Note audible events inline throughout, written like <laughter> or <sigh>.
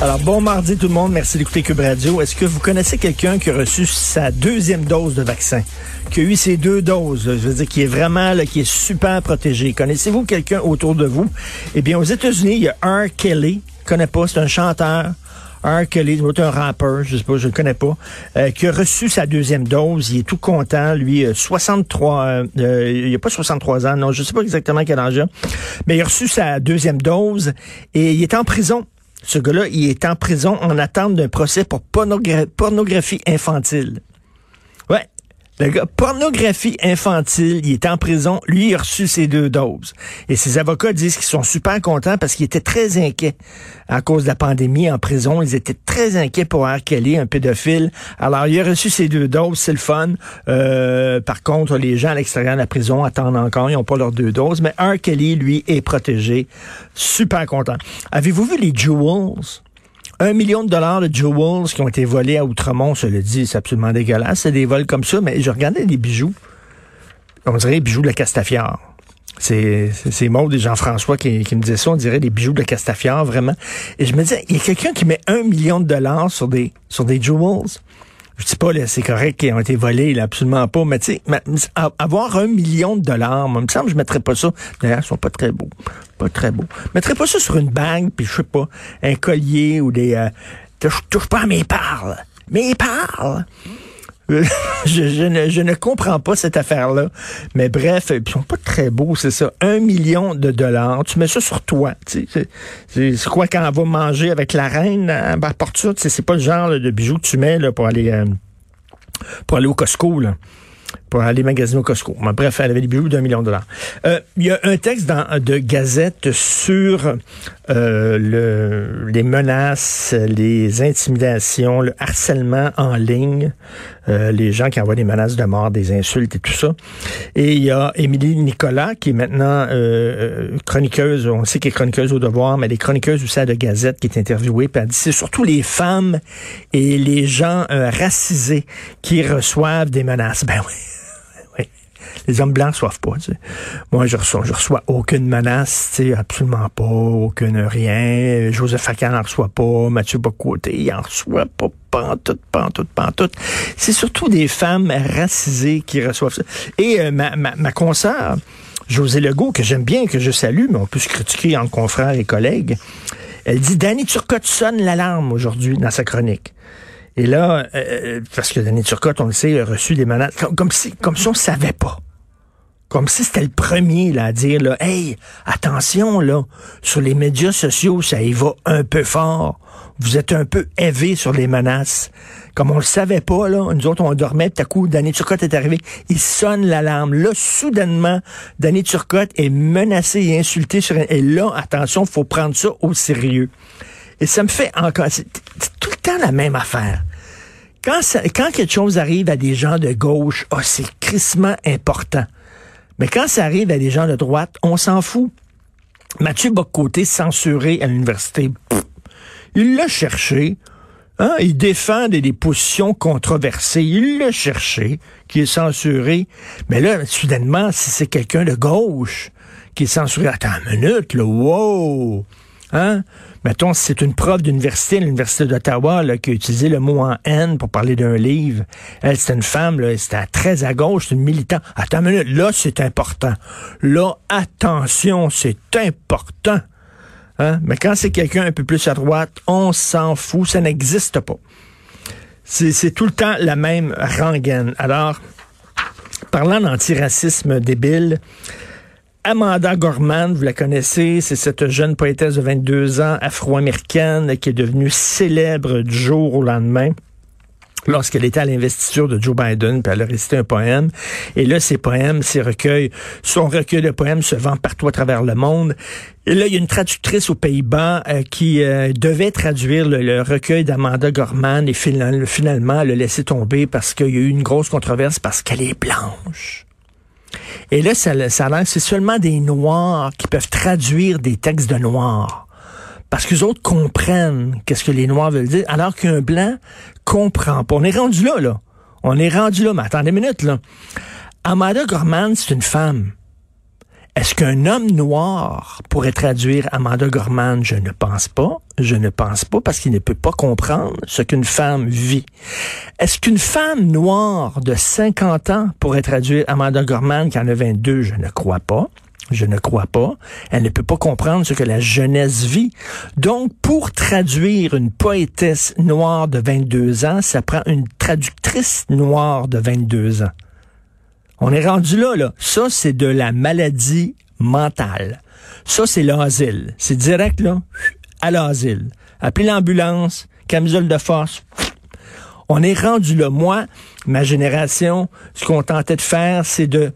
Alors, bon mardi tout le monde. Merci d'écouter Cube Radio. Est-ce que vous connaissez quelqu'un qui a reçu sa deuxième dose de vaccin? Qui a eu ses deux doses? Je veux dire, qui est vraiment, là, qui est super protégé. Connaissez-vous quelqu'un autour de vous? Eh bien, aux États-Unis, il y a R. Kelly. Je connais pas, c'est un chanteur. R. Kelly, c'est un rappeur, je sais pas, je le connais pas, euh, qui a reçu sa deuxième dose. Il est tout content, lui, euh, 63, euh, euh, il a pas 63 ans, non, je sais pas exactement quel âge il a, mais il a reçu sa deuxième dose et il est en prison. Ce gars-là, il est en prison en attente d'un procès pour pornogra- pornographie infantile. Le gars, pornographie infantile, il est en prison. Lui, il a reçu ses deux doses. Et ses avocats disent qu'ils sont super contents parce qu'ils étaient très inquiets à cause de la pandémie en prison. Ils étaient très inquiets pour R. Kelly, un pédophile. Alors, il a reçu ses deux doses, c'est le fun. Euh, par contre, les gens à l'extérieur de la prison attendent encore, ils n'ont pas leurs deux doses. Mais R. Kelly, lui, est protégé. Super content. Avez-vous vu les Jewels? Un million de dollars de jewels qui ont été volés à Outremont, je le dis, c'est absolument dégueulasse. C'est des vols comme ça, mais je regardais des bijoux. On dirait les bijoux de la Castafiore. C'est, c'est, Maud et Jean-François qui, qui me disaient ça, on dirait des bijoux de la Castafiore, vraiment. Et je me disais, il y a quelqu'un qui met un million de dollars sur des, sur des jewels? Je dis pas, là, c'est correct qu'ils ont été volés, là, absolument pas. Mais tu sais, avoir un million de dollars, moi, il me semble je mettrais pas ça. D'ailleurs, ils sont pas très beaux. Pas très beaux. Je mettrais pas ça sur une bague, puis je sais pas, un collier ou des... Euh, touche, pas à mes perles. Mes perles! Euh, <laughs> je, ne, je ne comprends pas cette affaire-là. Mais bref, ils sont pas très beaux, c'est ça. Un million de dollars. Tu mets ça sur toi. tu sais, C'est quoi quand on va manger avec la reine? Ben, porte ça. C'est pas le genre de bijoux que tu mets là, pour aller euh, pour aller au Costco. Là pour aller magasiner au Costco. Bref, elle avait des bijoux d'un million de dollars. Euh, Il y a un texte dans, de Gazette sur euh, le, les menaces, les intimidations, le harcèlement en ligne, euh, les gens qui envoient des menaces de mort, des insultes et tout ça. Et il y a Émilie Nicolas, qui est maintenant euh, euh, chroniqueuse, on sait qu'elle est chroniqueuse au devoir, mais elle est chroniqueuse aussi à de Gazette, qui est interviewée, puis elle dit c'est surtout les femmes et les gens euh, racisés qui reçoivent des menaces. Ben oui. Les hommes blancs reçoivent pas. Moi, je reçois, reçois aucune menace, absolument pas, aucune rien. Joseph Facal n'en reçoit pas, Mathieu Bocoté, il en reçoit pas, pantoute, pantoute, pantoute. C'est surtout des femmes racisées qui reçoivent ça. Et euh, ma, ma, ma consoeur, José Legault, que j'aime bien, que je salue, mais on peut se critiquer entre confrères et collègues, elle dit, Danny Turcotte sonne l'alarme aujourd'hui dans sa chronique. Et là, euh, parce que Danny Turcotte, on le sait, a reçu des menaces, comme, si, comme si on savait pas. Comme si c'était le premier là, à dire là, Hey, attention, là, sur les médias sociaux, ça y va un peu fort. Vous êtes un peu élevé sur les menaces. Comme on le savait pas, là, nous autres, on dormait, tout à coup, Danny Turcotte est arrivé, il sonne l'alarme. Là, soudainement, Danny Turcotte est menacé et insulté sur. Et là, attention, faut prendre ça au sérieux. Et ça me fait encore... C'est tout le temps la même affaire. Quand, quelque chose arrive à des gens de gauche, oh, c'est crissement important. Mais quand ça arrive à des gens de droite, on s'en fout. Mathieu Bocoté, censuré à l'université, il l'a cherché. Hein, il défend des, des positions controversées. Il l'a cherché, qui est censuré. Mais là, soudainement, si c'est quelqu'un de gauche qui est censuré, attends une minute, là, wow! Hein? Mettons, c'est une prof d'université, l'Université d'Ottawa, qui a utilisé le mot en haine pour parler d'un livre. Elle, c'est une femme, c'était très à gauche, c'est une militante. Attends une minute, là, c'est important. Là, attention, c'est important. Hein? Mais quand c'est quelqu'un un peu plus à droite, on s'en fout, ça n'existe pas. C'est tout le temps la même rengaine. Alors, parlant d'antiracisme débile, Amanda Gorman, vous la connaissez, c'est cette jeune poétesse de 22 ans afro-américaine qui est devenue célèbre du jour au lendemain lorsqu'elle était à l'investiture de Joe Biden, puis elle a récité un poème. Et là, ces poèmes, ces recueils, son recueil de poèmes se vend partout à travers le monde. Et là, il y a une traductrice aux Pays-Bas euh, qui euh, devait traduire le, recueil d'Amanda Gorman et finalement, elle l'a laissé tomber parce qu'il y a eu une grosse controverse parce qu'elle est blanche. Et là, ça, ça c'est seulement des Noirs qui peuvent traduire des textes de Noirs. Parce que les autres comprennent qu'est-ce que les Noirs veulent dire, alors qu'un Blanc comprend pas. On est rendu là, là. On est rendu là, mais attendez une minute, là. Amanda Gorman, c'est une femme. Est-ce qu'un homme noir pourrait traduire Amanda Gorman? Je ne pense pas. Je ne pense pas parce qu'il ne peut pas comprendre ce qu'une femme vit. Est-ce qu'une femme noire de 50 ans pourrait traduire Amanda Gorman qui en a 22? Je ne crois pas. Je ne crois pas. Elle ne peut pas comprendre ce que la jeunesse vit. Donc, pour traduire une poétesse noire de 22 ans, ça prend une traductrice noire de 22 ans. On est rendu là, là. Ça, c'est de la maladie mentale. Ça, c'est l'asile. C'est direct, là, à l'asile. Appelez l'ambulance, camisole de force. On est rendu là. Moi, ma génération, ce qu'on tentait de faire, c'est de,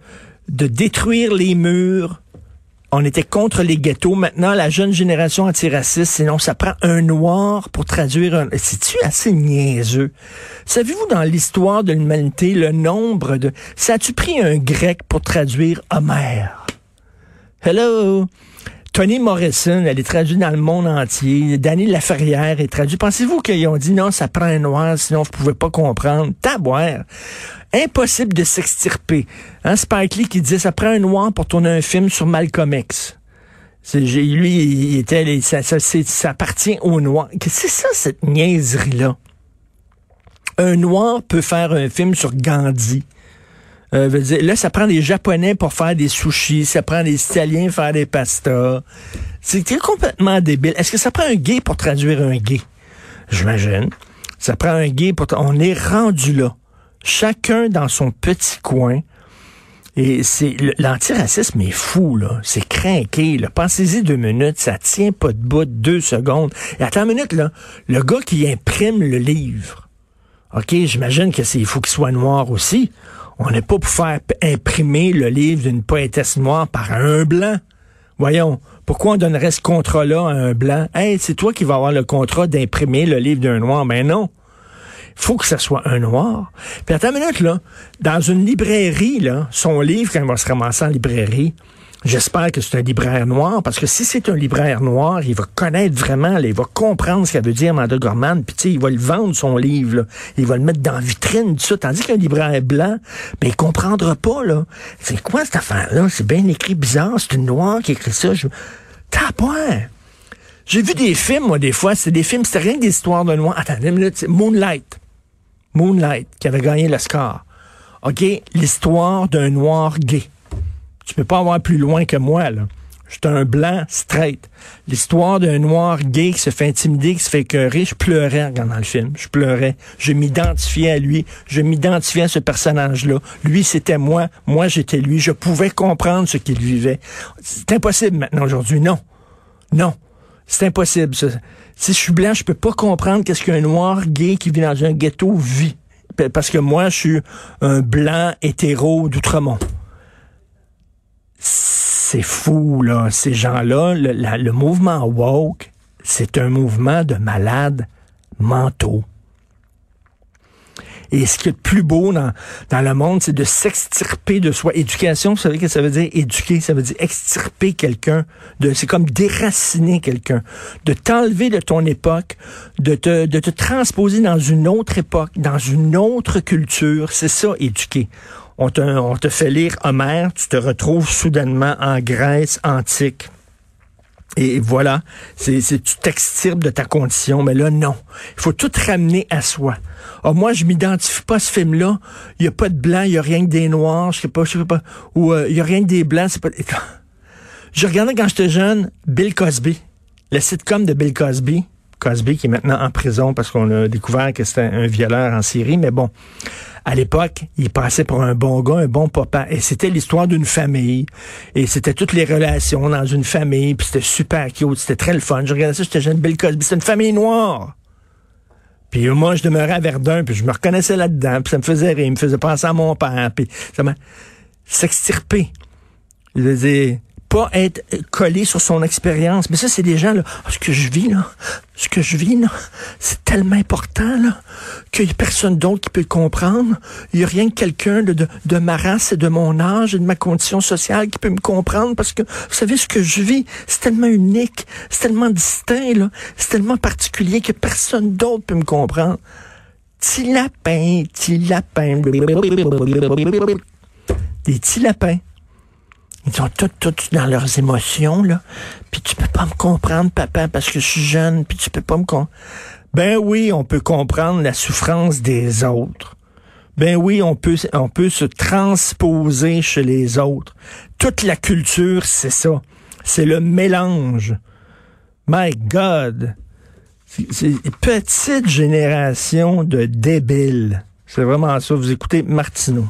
de détruire les murs, on était contre les ghettos. Maintenant, la jeune génération antiraciste, sinon ça prend un noir pour traduire un... C'est-tu assez niaiseux? Savez-vous dans l'histoire de l'humanité le nombre de... Ça a-tu pris un grec pour traduire Homère? Hello? Tony Morrison, elle est traduite dans le monde entier. Danny Laferrière est traduit. Pensez-vous qu'ils ont dit non, ça prend un noir, sinon vous pouvez pas comprendre? Taboire impossible de s'extirper. Hein, Spike Lee qui disait, ça prend un noir pour tourner un film sur Malcolm X. Lui, il était, ça, ça, ça appartient au noir. C'est ça, cette niaiserie-là? Un noir peut faire un film sur Gandhi. Euh, dire, là, ça prend des Japonais pour faire des sushis, ça prend des Italiens pour faire des pastas. C'est complètement débile. Est-ce que ça prend un gay pour traduire un gay? J'imagine. Ça prend un gay pour... On est rendu là chacun dans son petit coin. Et c'est l'antiracisme est fou, là. C'est craqué, là. Pensez-y deux minutes, ça tient pas de bout deux secondes. Et attends une minute, là. Le gars qui imprime le livre, OK, j'imagine que c'est, il faut qu'il soit noir aussi. On n'est pas pour faire imprimer le livre d'une poétesse noire par un blanc. Voyons, pourquoi on donnerait ce contrat-là à un blanc? Hey, c'est toi qui vas avoir le contrat d'imprimer le livre d'un noir. Ben non faut que ce soit un noir. Puis attends une minute, là. Dans une librairie, là, son livre, quand il va se ramasser en librairie, J'espère que c'est un libraire noir, parce que si c'est un libraire noir, il va connaître vraiment, il va comprendre ce qu'elle veut dire Amanda Gorman, puis tu sais, il va le vendre son livre, là. il va le mettre dans la vitrine, tout ça, tandis qu'un libraire blanc, ben il comprendra pas, là. C'est quoi cette affaire-là? C'est bien écrit bizarre, c'est une noire qui écrit ça. Je... T'as pas. J'ai vu des films, moi, des fois, c'est des films, c'était rien que des histoires de noirs. Une minute, Moonlight. Moonlight, qui avait gagné le score. OK, l'histoire d'un noir gay. Tu peux pas avoir plus loin que moi, là. J'étais un blanc straight. L'histoire d'un noir gay qui se fait intimider, qui se fait écœurer. Je pleurais en regardant le film. Je pleurais. Je m'identifiais à lui. Je m'identifiais à ce personnage-là. Lui, c'était moi. Moi, j'étais lui. Je pouvais comprendre ce qu'il vivait. C'est impossible maintenant aujourd'hui. Non. Non. C'est impossible. Si je suis blanc, je peux pas comprendre qu'est-ce qu'un noir gay qui vit dans un ghetto vit. Parce que moi, je suis un blanc hétéro d'Outremont. C'est fou, là. Ces gens-là, le, mouvement woke, c'est un mouvement de malades mentaux. Et ce qui est le plus beau dans, dans le monde, c'est de s'extirper de soi. Éducation, vous savez ce que ça veut dire? Éduquer, ça veut dire extirper quelqu'un. C'est comme déraciner quelqu'un. De t'enlever de ton époque, de te, de te transposer dans une autre époque, dans une autre culture. C'est ça, éduquer. On te, fait lire Homère, tu te retrouves soudainement en Grèce antique. Et voilà, c'est, tu t'extirpes de ta condition, mais là, non. Il faut tout ramener à soi. Oh, moi, je m'identifie pas à ce film-là. Il y a pas de blanc, il y a rien que des noirs, je sais pas, je sais pas. Ou euh, il y a rien que des blancs, c'est pas... <laughs> Je regardais quand j'étais jeune Bill Cosby, le sitcom de Bill Cosby. Cosby qui est maintenant en prison parce qu'on a découvert que c'était un violeur en Syrie, mais bon à l'époque, il passait pour un bon gars, un bon papa. Et c'était l'histoire d'une famille. Et c'était toutes les relations dans une famille. Puis c'était super cute. C'était très le fun. Je regardais ça, j'étais jeune Bill Cosby. C'était une famille noire. Puis moi, je demeurais à Verdun, puis je me reconnaissais là-dedans, puis ça me faisait rire, il me faisait penser à mon père, puis ça m'a s'extirper. Je veux pas être collé sur son expérience. Mais ça, c'est des gens, ah, ce que je vis, là, ce que je vis, c'est tellement important, là, qu'il n'y a personne d'autre qui peut le comprendre. Il n'y a rien que quelqu'un de, de, ma race et de mon âge et de ma condition sociale qui peut me comprendre parce que, vous savez, ce que je vis, c'est tellement unique, c'est tellement distinct, c'est tellement particulier que personne d'autre peut me comprendre. Petit lapin, petit lapin, des petits lapins. Ils sont tous, tous dans leurs émotions, là. Puis tu peux pas me comprendre, papa, parce que je suis jeune, puis tu peux pas me comprendre. Ben oui, on peut comprendre la souffrance des autres. Ben oui, on peut, on peut se transposer chez les autres. Toute la culture, c'est ça. C'est le mélange. My God. C'est une petite génération de débiles. C'est vraiment ça. Vous écoutez Martineau.